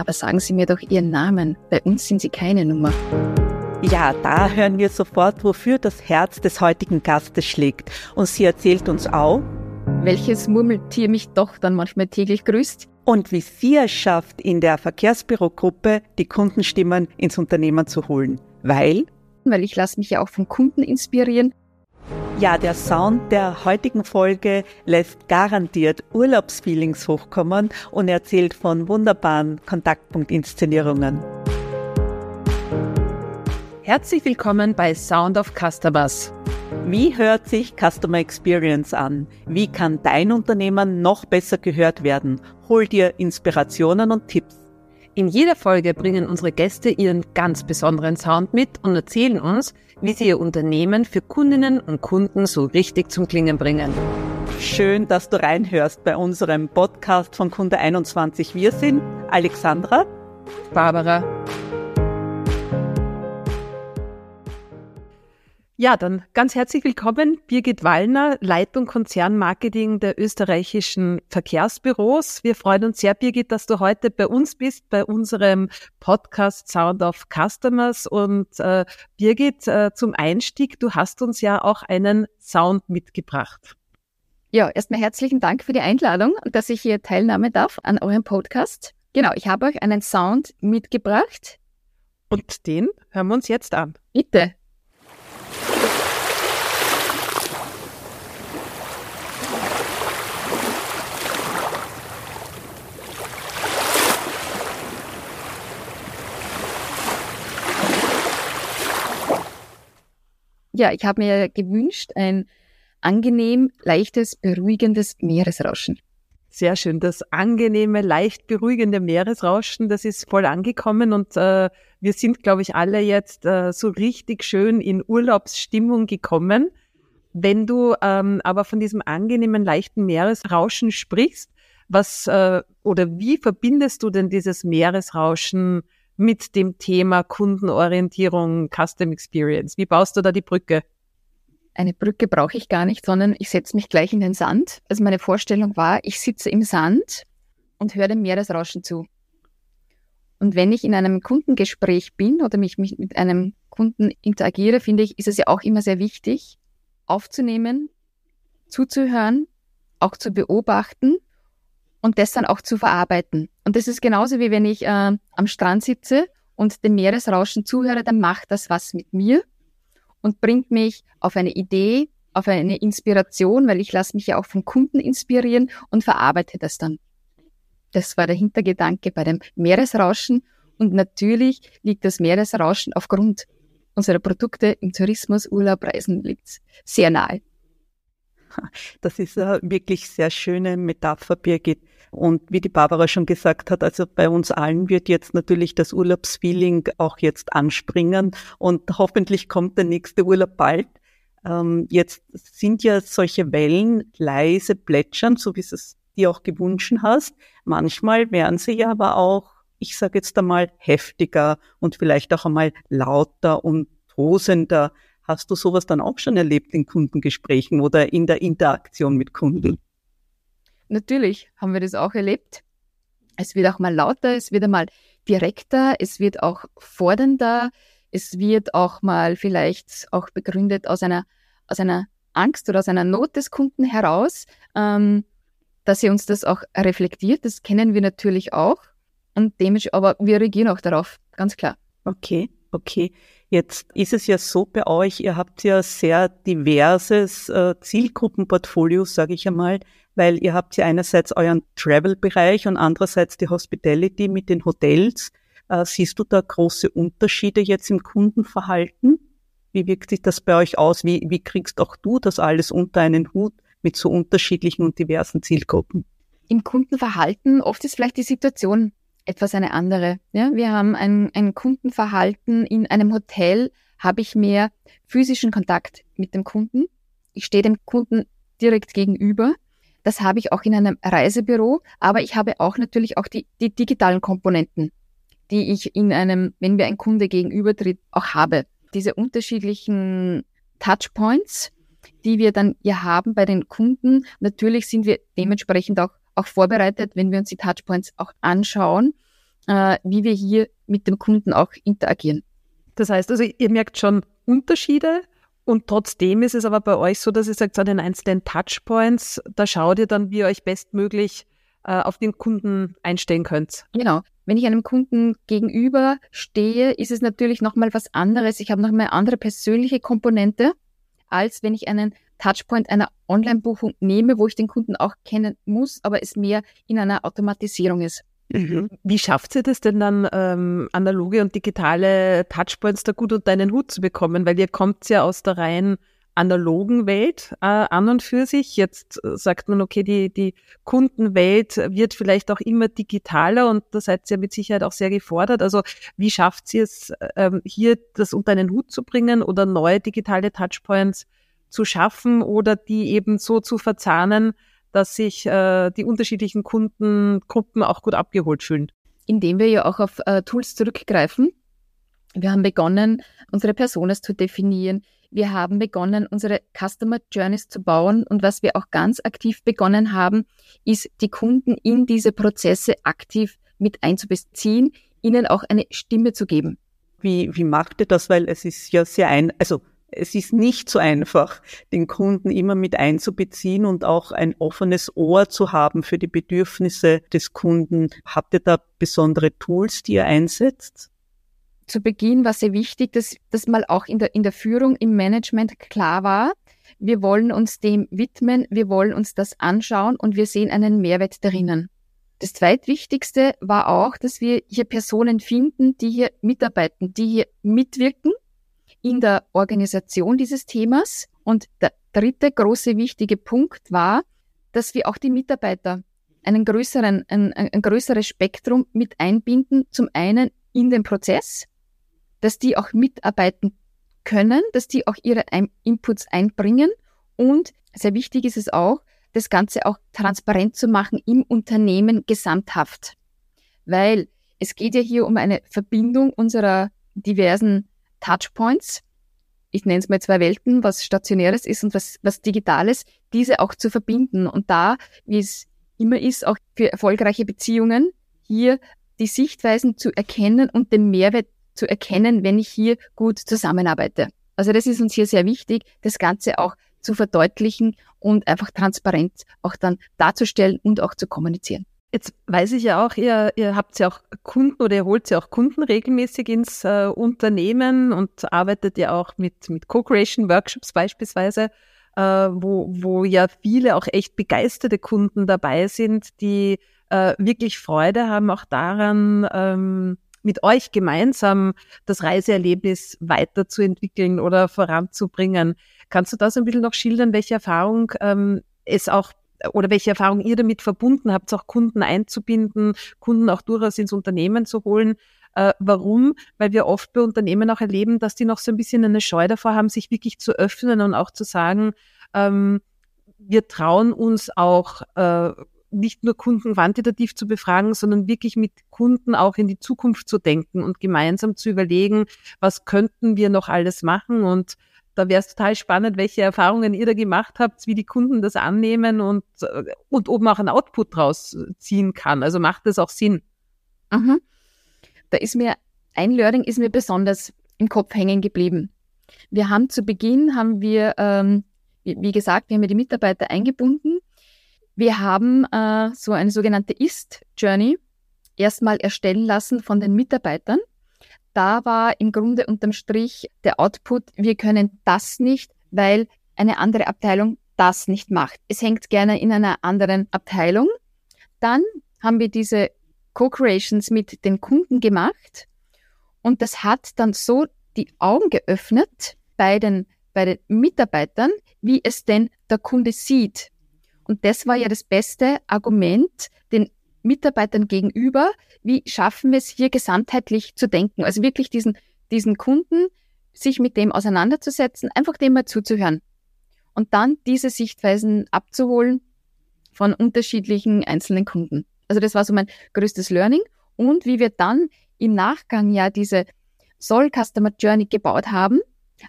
Aber sagen Sie mir doch Ihren Namen. Bei uns sind Sie keine Nummer. Ja, da hören wir sofort, wofür das Herz des heutigen Gastes schlägt. Und sie erzählt uns auch, welches Murmeltier mich doch dann manchmal täglich grüßt. Und wie sie es schafft, in der Verkehrsbürogruppe die Kundenstimmen ins Unternehmen zu holen. Weil? Weil ich lasse mich ja auch vom Kunden inspirieren. Ja, der Sound der heutigen Folge lässt garantiert Urlaubsfeelings hochkommen und erzählt von wunderbaren Kontaktpunktinszenierungen. Herzlich willkommen bei Sound of Customers. Wie hört sich Customer Experience an? Wie kann dein Unternehmen noch besser gehört werden? Hol dir Inspirationen und Tipps. In jeder Folge bringen unsere Gäste ihren ganz besonderen Sound mit und erzählen uns, wie sie ihr Unternehmen für Kundinnen und Kunden so richtig zum Klingen bringen. Schön, dass du reinhörst bei unserem Podcast von Kunde 21. Wir sind Alexandra, Barbara Ja, dann ganz herzlich willkommen, Birgit Wallner, Leitung Konzernmarketing der österreichischen Verkehrsbüros. Wir freuen uns sehr, Birgit, dass du heute bei uns bist, bei unserem Podcast Sound of Customers. Und äh, Birgit, äh, zum Einstieg, du hast uns ja auch einen Sound mitgebracht. Ja, erstmal herzlichen Dank für die Einladung und dass ich hier teilnehmen darf an eurem Podcast. Genau, ich habe euch einen Sound mitgebracht. Und den hören wir uns jetzt an. Bitte. Ja, ich habe mir gewünscht, ein angenehm, leichtes, beruhigendes Meeresrauschen. Sehr schön. Das angenehme, leicht beruhigende Meeresrauschen, das ist voll angekommen und äh, wir sind, glaube ich, alle jetzt äh, so richtig schön in Urlaubsstimmung gekommen. Wenn du ähm, aber von diesem angenehmen, leichten Meeresrauschen sprichst, was äh, oder wie verbindest du denn dieses Meeresrauschen mit dem Thema Kundenorientierung, Custom Experience? Wie baust du da die Brücke? Eine Brücke brauche ich gar nicht, sondern ich setze mich gleich in den Sand. Also meine Vorstellung war, ich sitze im Sand und höre dem Meeresrauschen zu. Und wenn ich in einem Kundengespräch bin oder mich, mit einem Kunden interagiere, finde ich, ist es ja auch immer sehr wichtig, aufzunehmen, zuzuhören, auch zu beobachten und das dann auch zu verarbeiten. Und das ist genauso wie wenn ich äh, am Strand sitze und dem Meeresrauschen zuhöre, dann macht das was mit mir und bringt mich auf eine Idee, auf eine Inspiration, weil ich lasse mich ja auch vom Kunden inspirieren und verarbeite das dann. Das war der Hintergedanke bei dem Meeresrauschen. Und natürlich liegt das Meeresrauschen aufgrund unserer Produkte im Tourismus, Urlaub, Reisen liegt sehr nahe. Das ist eine wirklich sehr schöne Metapher, Birgit. Und wie die Barbara schon gesagt hat, also bei uns allen wird jetzt natürlich das Urlaubsfeeling auch jetzt anspringen und hoffentlich kommt der nächste Urlaub bald. Ähm, jetzt sind ja solche Wellen leise plätschern, so wie es dir auch gewünscht hast. Manchmal werden sie ja aber auch, ich sage jetzt einmal, heftiger und vielleicht auch einmal lauter und tosender. Hast du sowas dann auch schon erlebt in Kundengesprächen oder in der Interaktion mit Kunden? Natürlich haben wir das auch erlebt. Es wird auch mal lauter, es wird einmal direkter, es wird auch fordernder, es wird auch mal vielleicht auch begründet aus einer, aus einer Angst oder aus einer Not des Kunden heraus, ähm, dass er uns das auch reflektiert. Das kennen wir natürlich auch. Und dementsprechend, aber wir reagieren auch darauf, ganz klar. Okay, okay. Jetzt ist es ja so bei euch, ihr habt ja sehr diverses äh, Zielgruppenportfolio, sage ich einmal, weil ihr habt ja einerseits euren Travel-Bereich und andererseits die Hospitality mit den Hotels. Äh, siehst du da große Unterschiede jetzt im Kundenverhalten? Wie wirkt sich das bei euch aus? Wie, wie kriegst auch du das alles unter einen Hut mit so unterschiedlichen und diversen Zielgruppen? Im Kundenverhalten, oft ist vielleicht die Situation etwas eine andere. Ja, wir haben ein, ein Kundenverhalten in einem Hotel, habe ich mehr physischen Kontakt mit dem Kunden. Ich stehe dem Kunden direkt gegenüber. Das habe ich auch in einem Reisebüro, aber ich habe auch natürlich auch die, die digitalen Komponenten, die ich in einem, wenn mir ein Kunde gegenübertritt, auch habe. Diese unterschiedlichen Touchpoints, die wir dann ja haben bei den Kunden. Natürlich sind wir dementsprechend auch auch vorbereitet, wenn wir uns die Touchpoints auch anschauen, äh, wie wir hier mit dem Kunden auch interagieren. Das heißt also, ihr merkt schon Unterschiede und trotzdem ist es aber bei euch so, dass ihr sagt, an den einzelnen Touchpoints, da schaut ihr dann, wie ihr euch bestmöglich äh, auf den Kunden einstellen könnt. Genau. Wenn ich einem Kunden gegenüber stehe, ist es natürlich nochmal was anderes. Ich habe nochmal eine andere persönliche Komponente, als wenn ich einen Touchpoint einer Online-Buchung nehme, wo ich den Kunden auch kennen muss, aber es mehr in einer Automatisierung ist. Mhm. Wie schafft sie das denn dann, ähm, analoge und digitale Touchpoints da gut unter einen Hut zu bekommen? Weil ihr kommt ja aus der rein analogen Welt äh, an und für sich. Jetzt äh, sagt man, okay, die, die Kundenwelt wird vielleicht auch immer digitaler und da seid ihr mit Sicherheit auch sehr gefordert. Also wie schafft ihr es, ähm, hier das unter einen Hut zu bringen oder neue digitale Touchpoints zu schaffen oder die eben so zu verzahnen, dass sich äh, die unterschiedlichen Kundengruppen auch gut abgeholt fühlen. Indem wir ja auch auf äh, Tools zurückgreifen. Wir haben begonnen, unsere Personas zu definieren. Wir haben begonnen, unsere Customer Journeys zu bauen. Und was wir auch ganz aktiv begonnen haben, ist, die Kunden in diese Prozesse aktiv mit einzubeziehen, ihnen auch eine Stimme zu geben. Wie, wie macht ihr das? Weil es ist ja sehr ein, also es ist nicht so einfach, den Kunden immer mit einzubeziehen und auch ein offenes Ohr zu haben für die Bedürfnisse des Kunden. Habt ihr da besondere Tools, die ihr einsetzt? Zu Beginn war sehr wichtig, dass das mal auch in der, in der Führung, im Management klar war. Wir wollen uns dem widmen, wir wollen uns das anschauen und wir sehen einen Mehrwert darin. Das zweitwichtigste war auch, dass wir hier Personen finden, die hier mitarbeiten, die hier mitwirken in der Organisation dieses Themas. Und der dritte große wichtige Punkt war, dass wir auch die Mitarbeiter einen größeren, ein, ein größeres Spektrum mit einbinden. Zum einen in den Prozess, dass die auch mitarbeiten können, dass die auch ihre Inputs einbringen. Und sehr wichtig ist es auch, das Ganze auch transparent zu machen im Unternehmen gesamthaft. Weil es geht ja hier um eine Verbindung unserer diversen Touchpoints, ich nenne es mal zwei Welten, was Stationäres ist und was, was Digitales, diese auch zu verbinden. Und da, wie es immer ist, auch für erfolgreiche Beziehungen, hier die Sichtweisen zu erkennen und den Mehrwert zu erkennen, wenn ich hier gut zusammenarbeite. Also das ist uns hier sehr wichtig, das Ganze auch zu verdeutlichen und einfach transparent auch dann darzustellen und auch zu kommunizieren. Jetzt weiß ich ja auch, ihr, ihr habt ja auch Kunden oder ihr holt ja auch Kunden regelmäßig ins äh, Unternehmen und arbeitet ja auch mit, mit Co-Creation-Workshops beispielsweise, äh, wo, wo ja viele auch echt begeisterte Kunden dabei sind, die äh, wirklich Freude haben auch daran, ähm, mit euch gemeinsam das Reiseerlebnis weiterzuentwickeln oder voranzubringen. Kannst du das ein bisschen noch schildern, welche Erfahrung ähm, es auch oder welche Erfahrung ihr damit verbunden habt, auch Kunden einzubinden, Kunden auch durchaus ins Unternehmen zu holen. Äh, warum? Weil wir oft bei Unternehmen auch erleben, dass die noch so ein bisschen eine Scheu davor haben, sich wirklich zu öffnen und auch zu sagen, ähm, wir trauen uns auch äh, nicht nur Kunden quantitativ zu befragen, sondern wirklich mit Kunden auch in die Zukunft zu denken und gemeinsam zu überlegen, was könnten wir noch alles machen und da wäre es total spannend, welche Erfahrungen ihr da gemacht habt, wie die Kunden das annehmen und, äh, und ob man auch ein Output draus ziehen kann. Also macht das auch Sinn. Mhm. Da ist mir, ein Learning ist mir besonders im Kopf hängen geblieben. Wir haben zu Beginn, haben wir, ähm, wie, wie, gesagt, wir haben die Mitarbeiter eingebunden. Wir haben äh, so eine sogenannte Ist-Journey erstmal erstellen lassen von den Mitarbeitern da war im Grunde unterm Strich der Output, wir können das nicht, weil eine andere Abteilung das nicht macht. Es hängt gerne in einer anderen Abteilung. Dann haben wir diese Co-Creations mit den Kunden gemacht und das hat dann so die Augen geöffnet bei den, bei den Mitarbeitern, wie es denn der Kunde sieht. Und das war ja das beste Argument, den Mitarbeitern gegenüber, wie schaffen wir es hier gesamtheitlich zu denken? Also wirklich diesen, diesen Kunden, sich mit dem auseinanderzusetzen, einfach dem mal zuzuhören und dann diese Sichtweisen abzuholen von unterschiedlichen einzelnen Kunden. Also das war so mein größtes Learning und wie wir dann im Nachgang ja diese Soul Customer Journey gebaut haben,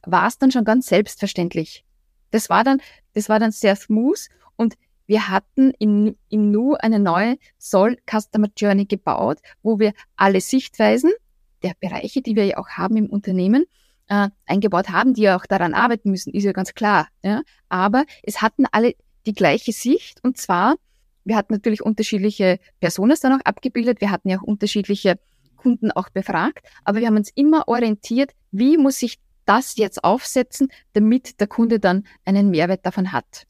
war es dann schon ganz selbstverständlich. Das war dann, das war dann sehr smooth und Wir hatten in, in Nu eine neue Soul Customer Journey gebaut, wo wir alle Sichtweisen der Bereiche, die wir ja auch haben im Unternehmen, äh, eingebaut haben, die ja auch daran arbeiten müssen, ist ja ganz klar. Ja? Aber es hatten alle die gleiche Sicht und zwar, wir hatten natürlich unterschiedliche Personen dann auch abgebildet, wir hatten ja auch unterschiedliche Kunden auch befragt, aber wir haben uns immer orientiert, wie muss ich das jetzt aufsetzen, damit der Kunde dann einen Mehrwert davon hat.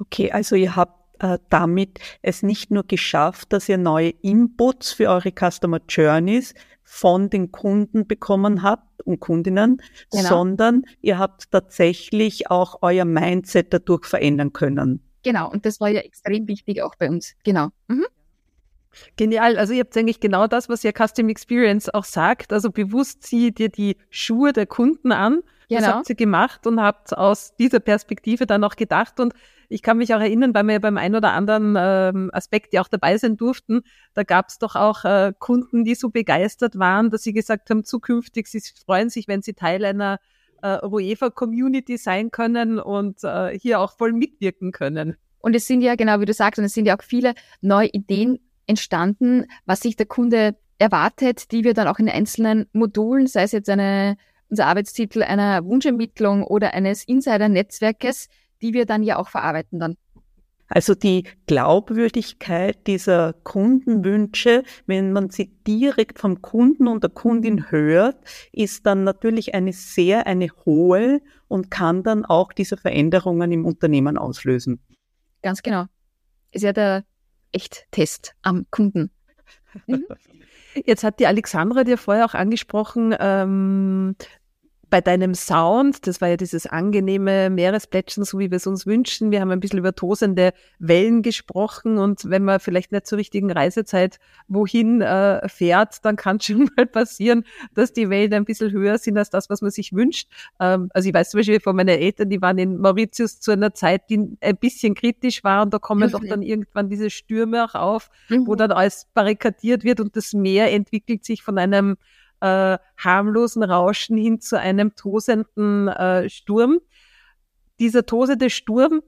Okay, also ihr habt äh, damit es nicht nur geschafft, dass ihr neue Inputs für eure Customer Journeys von den Kunden bekommen habt und Kundinnen, genau. sondern ihr habt tatsächlich auch euer Mindset dadurch verändern können. Genau, und das war ja extrem wichtig auch bei uns. Genau. Mhm. Genial. Also ihr habt eigentlich genau das, was ja Custom Experience auch sagt. Also bewusst zieht ihr die Schuhe der Kunden an. Genau. Das habt ihr gemacht und habt aus dieser Perspektive dann auch gedacht. Und ich kann mich auch erinnern, weil wir ja beim einen oder anderen ähm, Aspekt ja auch dabei sein durften, da gab es doch auch äh, Kunden, die so begeistert waren, dass sie gesagt haben, zukünftig, sie freuen sich, wenn sie Teil einer äh, UEFA-Community sein können und äh, hier auch voll mitwirken können. Und es sind ja, genau wie du sagst, und es sind ja auch viele neue Ideen entstanden, was sich der Kunde erwartet, die wir dann auch in einzelnen Modulen, sei es jetzt eine, unser Arbeitstitel einer Wunschermittlung oder eines Insider-Netzwerkes, die wir dann ja auch verarbeiten dann. Also die Glaubwürdigkeit dieser Kundenwünsche, wenn man sie direkt vom Kunden und der Kundin hört, ist dann natürlich eine sehr, eine hohe und kann dann auch diese Veränderungen im Unternehmen auslösen. Ganz genau. Ist ja der Echt-Test am Kunden. Mhm. Jetzt hat die Alexandra dir vorher auch angesprochen, ähm, bei deinem Sound, das war ja dieses angenehme Meeresplätschern, so wie wir es uns wünschen. Wir haben ein bisschen über tosende Wellen gesprochen und wenn man vielleicht nicht zur richtigen Reisezeit wohin äh, fährt, dann kann es schon mal passieren, dass die Wellen ein bisschen höher sind als das, was man sich wünscht. Ähm, also ich weiß zum Beispiel von meinen Eltern, die waren in Mauritius zu einer Zeit, die ein bisschen kritisch war und da kommen mhm. doch dann irgendwann diese Stürme auch auf, mhm. wo dann alles barrikadiert wird und das Meer entwickelt sich von einem äh, harmlosen Rauschen hin zu einem tosenden äh, Sturm. Dieser tosende Sturm,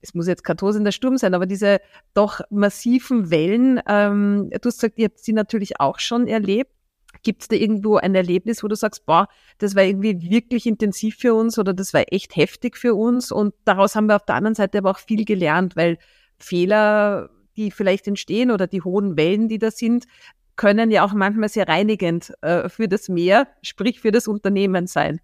es muss jetzt kein tosender Sturm sein, aber diese doch massiven Wellen, ähm, du hast gesagt, ihr habt sie natürlich auch schon erlebt. Gibt es da irgendwo ein Erlebnis, wo du sagst, boah, das war irgendwie wirklich intensiv für uns oder das war echt heftig für uns und daraus haben wir auf der anderen Seite aber auch viel gelernt, weil Fehler, die vielleicht entstehen oder die hohen Wellen, die da sind, können ja auch manchmal sehr reinigend äh, für das Meer, sprich für das Unternehmen sein.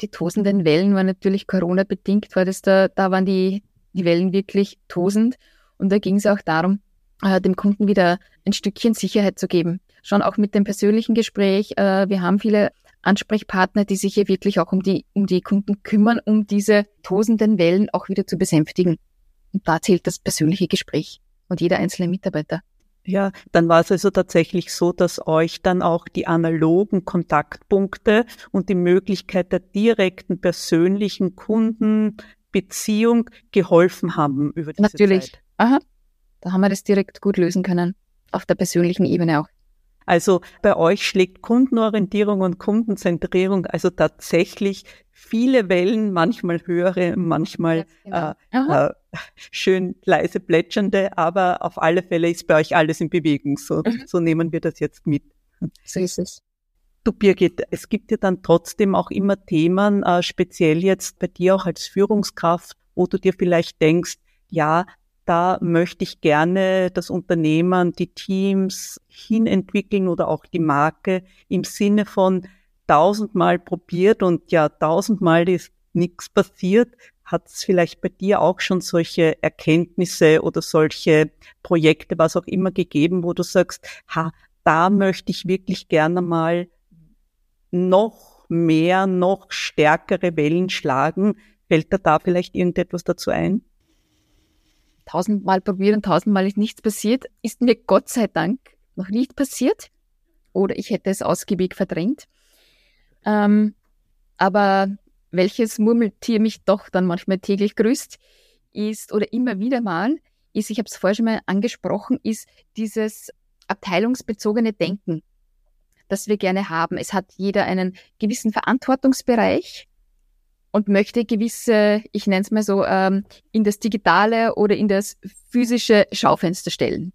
Die tosenden Wellen waren natürlich Corona-bedingt, weil das da, da waren die, die Wellen wirklich tosend. Und da ging es auch darum, äh, dem Kunden wieder ein Stückchen Sicherheit zu geben. Schon auch mit dem persönlichen Gespräch. Äh, wir haben viele Ansprechpartner, die sich hier wirklich auch um die, um die Kunden kümmern, um diese tosenden Wellen auch wieder zu besänftigen. Und da zählt das persönliche Gespräch und jeder einzelne Mitarbeiter. Ja, dann war es also tatsächlich so, dass euch dann auch die analogen Kontaktpunkte und die Möglichkeit der direkten persönlichen Kundenbeziehung geholfen haben über diese Natürlich. Zeit. Aha. Da haben wir das direkt gut lösen können. Auf der persönlichen Ebene auch. Also bei euch schlägt Kundenorientierung und Kundenzentrierung also tatsächlich viele Wellen, manchmal höhere, manchmal genau. äh, äh, schön leise plätschernde, aber auf alle Fälle ist bei euch alles in Bewegung. So, mhm. so nehmen wir das jetzt mit. So ist es. Du Birgit, es gibt ja dann trotzdem auch immer Themen, äh, speziell jetzt bei dir auch als Führungskraft, wo du dir vielleicht denkst, ja, da möchte ich gerne das Unternehmen, die Teams hinentwickeln oder auch die Marke im Sinne von tausendmal probiert und ja, tausendmal ist nichts passiert. Hat es vielleicht bei dir auch schon solche Erkenntnisse oder solche Projekte, was auch immer gegeben, wo du sagst, ha, da möchte ich wirklich gerne mal noch mehr, noch stärkere Wellen schlagen. Fällt da da vielleicht irgendetwas dazu ein? Tausendmal probiert und tausendmal ist nichts passiert, ist mir Gott sei Dank noch nicht passiert. Oder ich hätte es ausgiebig verdrängt. Ähm, aber welches Murmeltier mich doch dann manchmal täglich grüßt, ist oder immer wieder mal, ist, ich habe es vorher schon mal angesprochen, ist dieses abteilungsbezogene Denken, das wir gerne haben. Es hat jeder einen gewissen Verantwortungsbereich und möchte gewisse, ich nenne es mal so, ähm, in das Digitale oder in das physische Schaufenster stellen.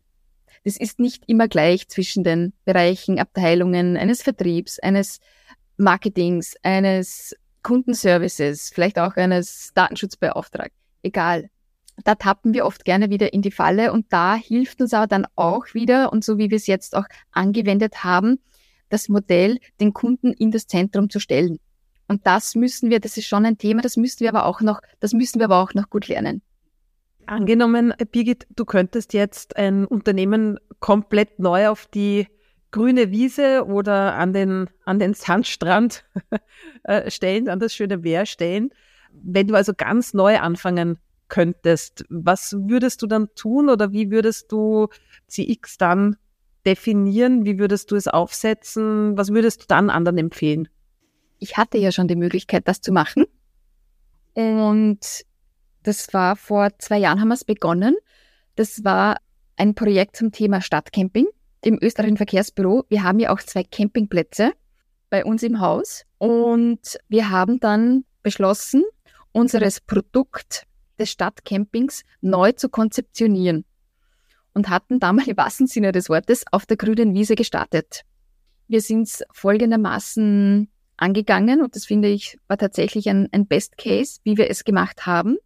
Das ist nicht immer gleich zwischen den Bereichen, Abteilungen eines Vertriebs, eines Marketings, eines Kundenservices, vielleicht auch eines Datenschutzbeauftragten. Egal. Da tappen wir oft gerne wieder in die Falle und da hilft uns aber dann auch wieder, und so wie wir es jetzt auch angewendet haben, das Modell, den Kunden in das Zentrum zu stellen. Und das müssen wir, das ist schon ein Thema, das müssen wir aber auch noch, das müssen wir aber auch noch gut lernen. Angenommen, Birgit, du könntest jetzt ein Unternehmen komplett neu auf die grüne Wiese oder an den, an den Sandstrand äh, stellen, an das schöne Meer stellen. Wenn du also ganz neu anfangen könntest, was würdest du dann tun oder wie würdest du CX dann definieren? Wie würdest du es aufsetzen? Was würdest du dann anderen empfehlen? Ich hatte ja schon die Möglichkeit, das zu machen. Und das war vor zwei Jahren haben wir es begonnen. Das war ein Projekt zum Thema Stadtcamping im österreichischen Verkehrsbüro. Wir haben ja auch zwei Campingplätze bei uns im Haus und wir haben dann beschlossen, unseres Produkt des Stadtcampings neu zu konzeptionieren und hatten damals im wahrsten Sinne des Wortes auf der grünen Wiese gestartet. Wir sind folgendermaßen angegangen und das finde ich war tatsächlich ein, ein Best Case, wie wir es gemacht haben.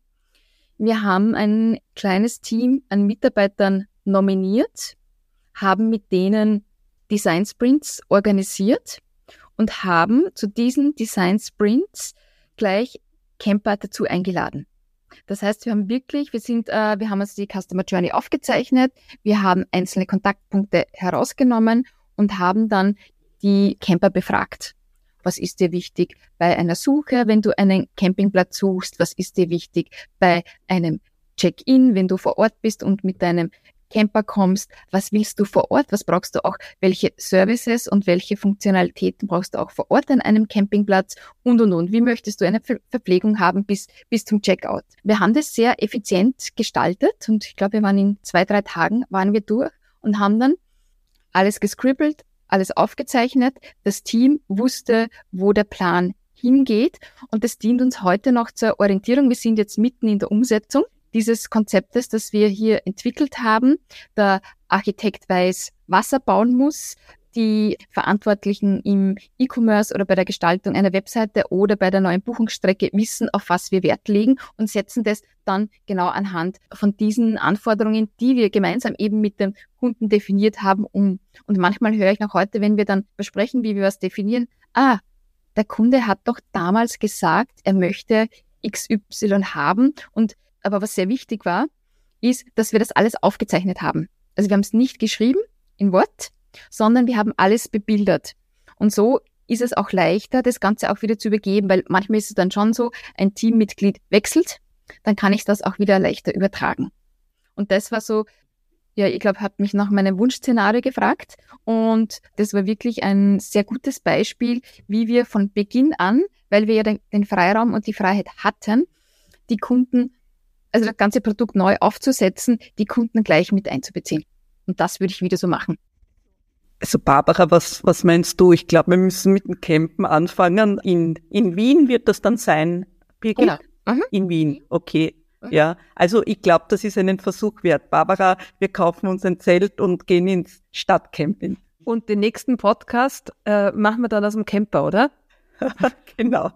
Wir haben ein kleines Team an Mitarbeitern nominiert, haben mit denen Design Sprints organisiert und haben zu diesen Design Sprints gleich Camper dazu eingeladen. Das heißt, wir haben wirklich, wir sind, äh, wir haben uns die Customer Journey aufgezeichnet, wir haben einzelne Kontaktpunkte herausgenommen und haben dann die Camper befragt. Was ist dir wichtig bei einer Suche, wenn du einen Campingplatz suchst? Was ist dir wichtig bei einem Check-in, wenn du vor Ort bist und mit deinem Camper kommst, was willst du vor Ort, was brauchst du auch, welche Services und welche Funktionalitäten brauchst du auch vor Ort an einem Campingplatz und und und. Wie möchtest du eine Verpflegung haben bis, bis zum Checkout? Wir haben das sehr effizient gestaltet und ich glaube, wir waren in zwei, drei Tagen waren wir durch und haben dann alles gescribbelt, alles aufgezeichnet. Das Team wusste, wo der Plan hingeht und das dient uns heute noch zur Orientierung. Wir sind jetzt mitten in der Umsetzung dieses Konzeptes, das wir hier entwickelt haben. Der Architekt weiß, was er bauen muss. Die Verantwortlichen im E-Commerce oder bei der Gestaltung einer Webseite oder bei der neuen Buchungsstrecke wissen, auf was wir Wert legen und setzen das dann genau anhand von diesen Anforderungen, die wir gemeinsam eben mit dem Kunden definiert haben, um. Und manchmal höre ich noch heute, wenn wir dann besprechen, wie wir was definieren, ah, der Kunde hat doch damals gesagt, er möchte XY haben und aber was sehr wichtig war, ist, dass wir das alles aufgezeichnet haben. Also wir haben es nicht geschrieben in Wort, sondern wir haben alles bebildert. Und so ist es auch leichter, das Ganze auch wieder zu übergeben, weil manchmal ist es dann schon so, ein Teammitglied wechselt, dann kann ich das auch wieder leichter übertragen. Und das war so, ja, ich glaube, hat mich nach meinem Wunschszenario gefragt und das war wirklich ein sehr gutes Beispiel, wie wir von Beginn an, weil wir ja den, den Freiraum und die Freiheit hatten, die Kunden also das ganze Produkt neu aufzusetzen, die Kunden gleich mit einzubeziehen. Und das würde ich wieder so machen. Also Barbara, was, was meinst du? Ich glaube, wir müssen mit dem Campen anfangen. In, in Wien wird das dann sein, Birgit? Genau. Mhm. In Wien, okay. Mhm. Ja, also ich glaube, das ist einen Versuch wert. Barbara, wir kaufen uns ein Zelt und gehen ins Stadtcamping. Und den nächsten Podcast äh, machen wir dann aus dem Camper, oder? genau.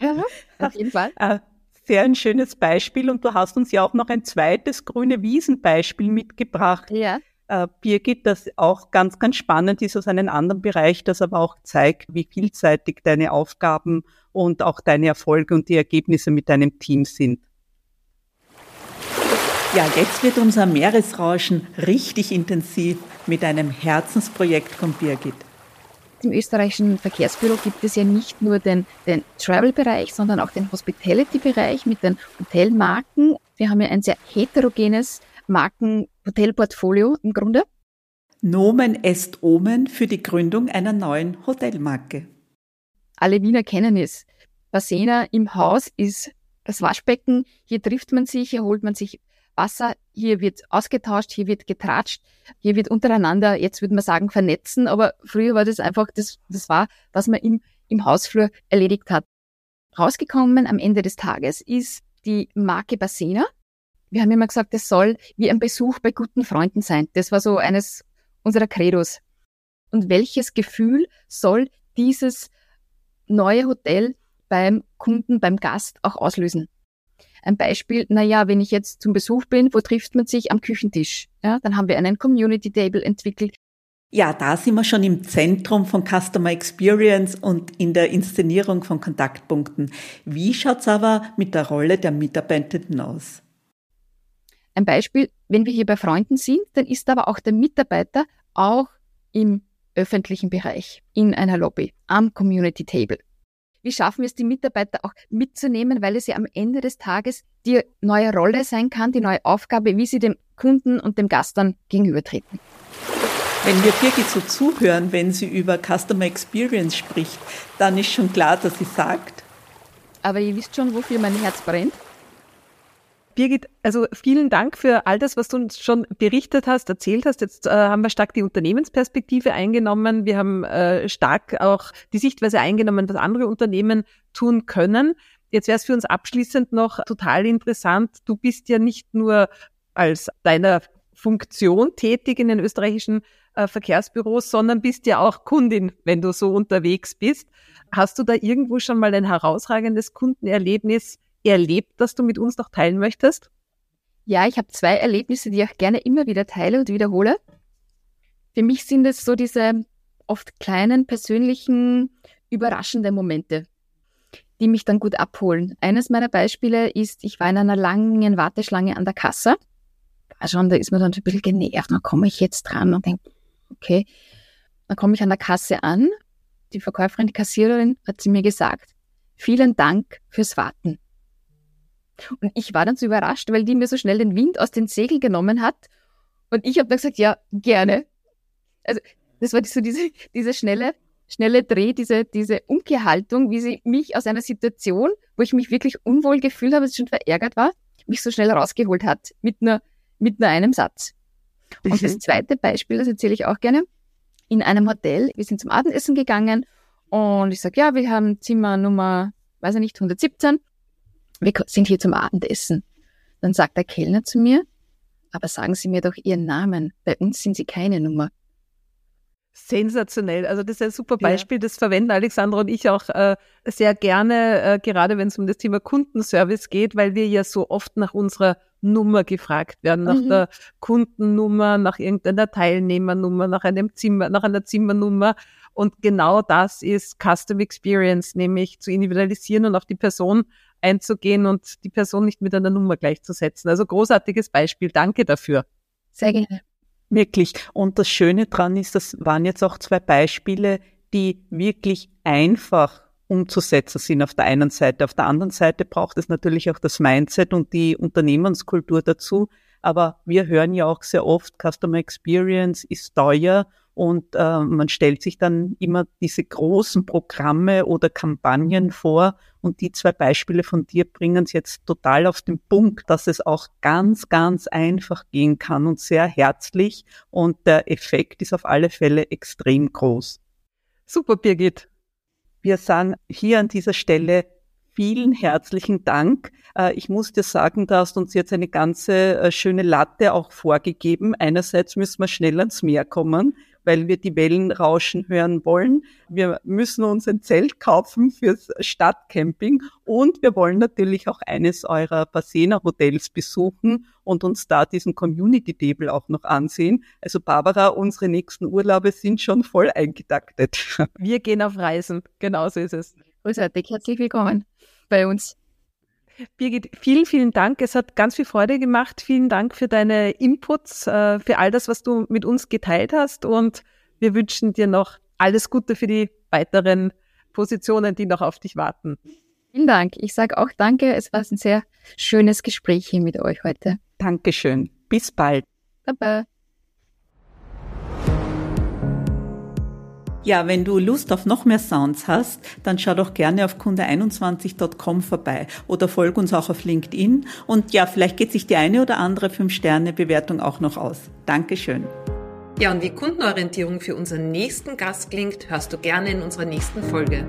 Ja, auf jeden Fall. Äh, sehr ein schönes Beispiel und du hast uns ja auch noch ein zweites grüne Wiesenbeispiel mitgebracht. Ja. Äh, Birgit, das auch ganz, ganz spannend ist aus einem anderen Bereich, das aber auch zeigt, wie vielseitig deine Aufgaben und auch deine Erfolge und die Ergebnisse mit deinem Team sind. Ja, jetzt wird unser Meeresrauschen richtig intensiv mit einem Herzensprojekt von Birgit. Im österreichischen Verkehrsbüro gibt es ja nicht nur den, den Travel-Bereich, sondern auch den Hospitality-Bereich mit den Hotelmarken. Wir haben ja ein sehr heterogenes Marken-Hotelportfolio im Grunde. Nomen est Omen für die Gründung einer neuen Hotelmarke. Alle Wiener kennen es. Basena im Haus ist das Waschbecken. Hier trifft man sich, hier holt man sich Wasser, hier wird ausgetauscht, hier wird getratscht, hier wird untereinander, jetzt würde man sagen, vernetzen, aber früher war das einfach, das, das war, was man im, im Hausflur erledigt hat. Rausgekommen am Ende des Tages ist die Marke Basena. Wir haben immer gesagt, das soll wie ein Besuch bei guten Freunden sein. Das war so eines unserer Credos. Und welches Gefühl soll dieses neue Hotel beim Kunden, beim Gast auch auslösen? Ein Beispiel, naja, wenn ich jetzt zum Besuch bin, wo trifft man sich? Am Küchentisch. Ja, dann haben wir einen Community Table entwickelt. Ja, da sind wir schon im Zentrum von Customer Experience und in der Inszenierung von Kontaktpunkten. Wie schaut's aber mit der Rolle der Mitarbeitenden aus? Ein Beispiel, wenn wir hier bei Freunden sind, dann ist aber auch der Mitarbeiter auch im öffentlichen Bereich, in einer Lobby, am Community Table. Wie schaffen wir es, die Mitarbeiter auch mitzunehmen, weil es ja am Ende des Tages die neue Rolle sein kann, die neue Aufgabe, wie sie dem Kunden und dem Gast dann gegenübertreten. Wenn wir Birgit so zuhören, wenn sie über Customer Experience spricht, dann ist schon klar, dass sie sagt. Aber ihr wisst schon, wofür mein Herz brennt. Birgit, also vielen Dank für all das, was du uns schon berichtet hast, erzählt hast. Jetzt äh, haben wir stark die Unternehmensperspektive eingenommen. Wir haben äh, stark auch die Sichtweise eingenommen, was andere Unternehmen tun können. Jetzt wäre es für uns abschließend noch total interessant. Du bist ja nicht nur als deiner Funktion tätig in den österreichischen äh, Verkehrsbüros, sondern bist ja auch Kundin, wenn du so unterwegs bist. Hast du da irgendwo schon mal ein herausragendes Kundenerlebnis erlebt, das du mit uns noch teilen möchtest? Ja, ich habe zwei Erlebnisse, die ich auch gerne immer wieder teile und wiederhole. Für mich sind es so diese oft kleinen, persönlichen, überraschenden Momente, die mich dann gut abholen. Eines meiner Beispiele ist, ich war in einer langen Warteschlange an der Kasse. War schon, da ist man dann ein bisschen genervt, dann komme ich jetzt dran und denke, okay. Dann komme ich an der Kasse an. Die Verkäuferin, die Kassiererin hat sie mir gesagt, vielen Dank fürs Warten. Und ich war dann so überrascht, weil die mir so schnell den Wind aus den Segeln genommen hat. Und ich habe dann gesagt, ja, gerne. Also das war so diese, diese schnelle, schnelle Dreh, diese, diese Umkehrhaltung, wie sie mich aus einer Situation, wo ich mich wirklich unwohl gefühlt habe, schon verärgert war, mich so schnell rausgeholt hat mit nur, mit nur einem Satz. Und das zweite Beispiel, das erzähle ich auch gerne, in einem Hotel, wir sind zum Abendessen gegangen und ich sage, ja, wir haben Zimmer Nummer, weiß ich nicht, 117 wir sind hier zum Abendessen. Dann sagt der Kellner zu mir, aber sagen Sie mir doch Ihren Namen. Bei uns sind Sie keine Nummer. Sensationell. Also das ist ein super Beispiel. Ja. Das verwenden Alexandra und ich auch äh, sehr gerne, äh, gerade wenn es um das Thema Kundenservice geht, weil wir ja so oft nach unserer Nummer gefragt werden, nach mhm. der Kundennummer, nach irgendeiner Teilnehmernummer, nach einem Zimmer, nach einer Zimmernummer. Und genau das ist Custom Experience, nämlich zu individualisieren und auf die Person einzugehen und die Person nicht mit einer Nummer gleichzusetzen. Also großartiges Beispiel. Danke dafür. Sehr gerne. Wirklich. Und das Schöne dran ist, das waren jetzt auch zwei Beispiele, die wirklich einfach umzusetzen sind auf der einen Seite. Auf der anderen Seite braucht es natürlich auch das Mindset und die Unternehmenskultur dazu. Aber wir hören ja auch sehr oft, Customer Experience ist teuer und äh, man stellt sich dann immer diese großen Programme oder Kampagnen vor. Und die zwei Beispiele von dir bringen es jetzt total auf den Punkt, dass es auch ganz, ganz einfach gehen kann und sehr herzlich. Und der Effekt ist auf alle Fälle extrem groß. Super, Birgit. Wir sagen hier an dieser Stelle vielen herzlichen Dank. Äh, ich muss dir sagen, da hast uns jetzt eine ganze äh, schöne Latte auch vorgegeben. Einerseits müssen wir schnell ans Meer kommen weil wir die Wellen rauschen hören wollen. Wir müssen uns ein Zelt kaufen fürs Stadtcamping und wir wollen natürlich auch eines eurer Basena Hotels besuchen und uns da diesen Community Table auch noch ansehen. Also Barbara, unsere nächsten Urlaube sind schon voll eingetaktet. Wir gehen auf Reisen, genauso ist es. Großartig, herzlich willkommen bei uns. Birgit, vielen, vielen Dank. Es hat ganz viel Freude gemacht. Vielen Dank für deine Inputs, äh, für all das, was du mit uns geteilt hast. Und wir wünschen dir noch alles Gute für die weiteren Positionen, die noch auf dich warten. Vielen Dank. Ich sage auch danke. Es war ein sehr schönes Gespräch hier mit euch heute. Dankeschön. Bis bald. Baba. Ja, wenn du Lust auf noch mehr Sounds hast, dann schau doch gerne auf kunde21.com vorbei oder folg uns auch auf LinkedIn und ja, vielleicht geht sich die eine oder andere 5-Sterne-Bewertung auch noch aus. Dankeschön. Ja, und wie Kundenorientierung für unseren nächsten Gast klingt, hörst du gerne in unserer nächsten Folge.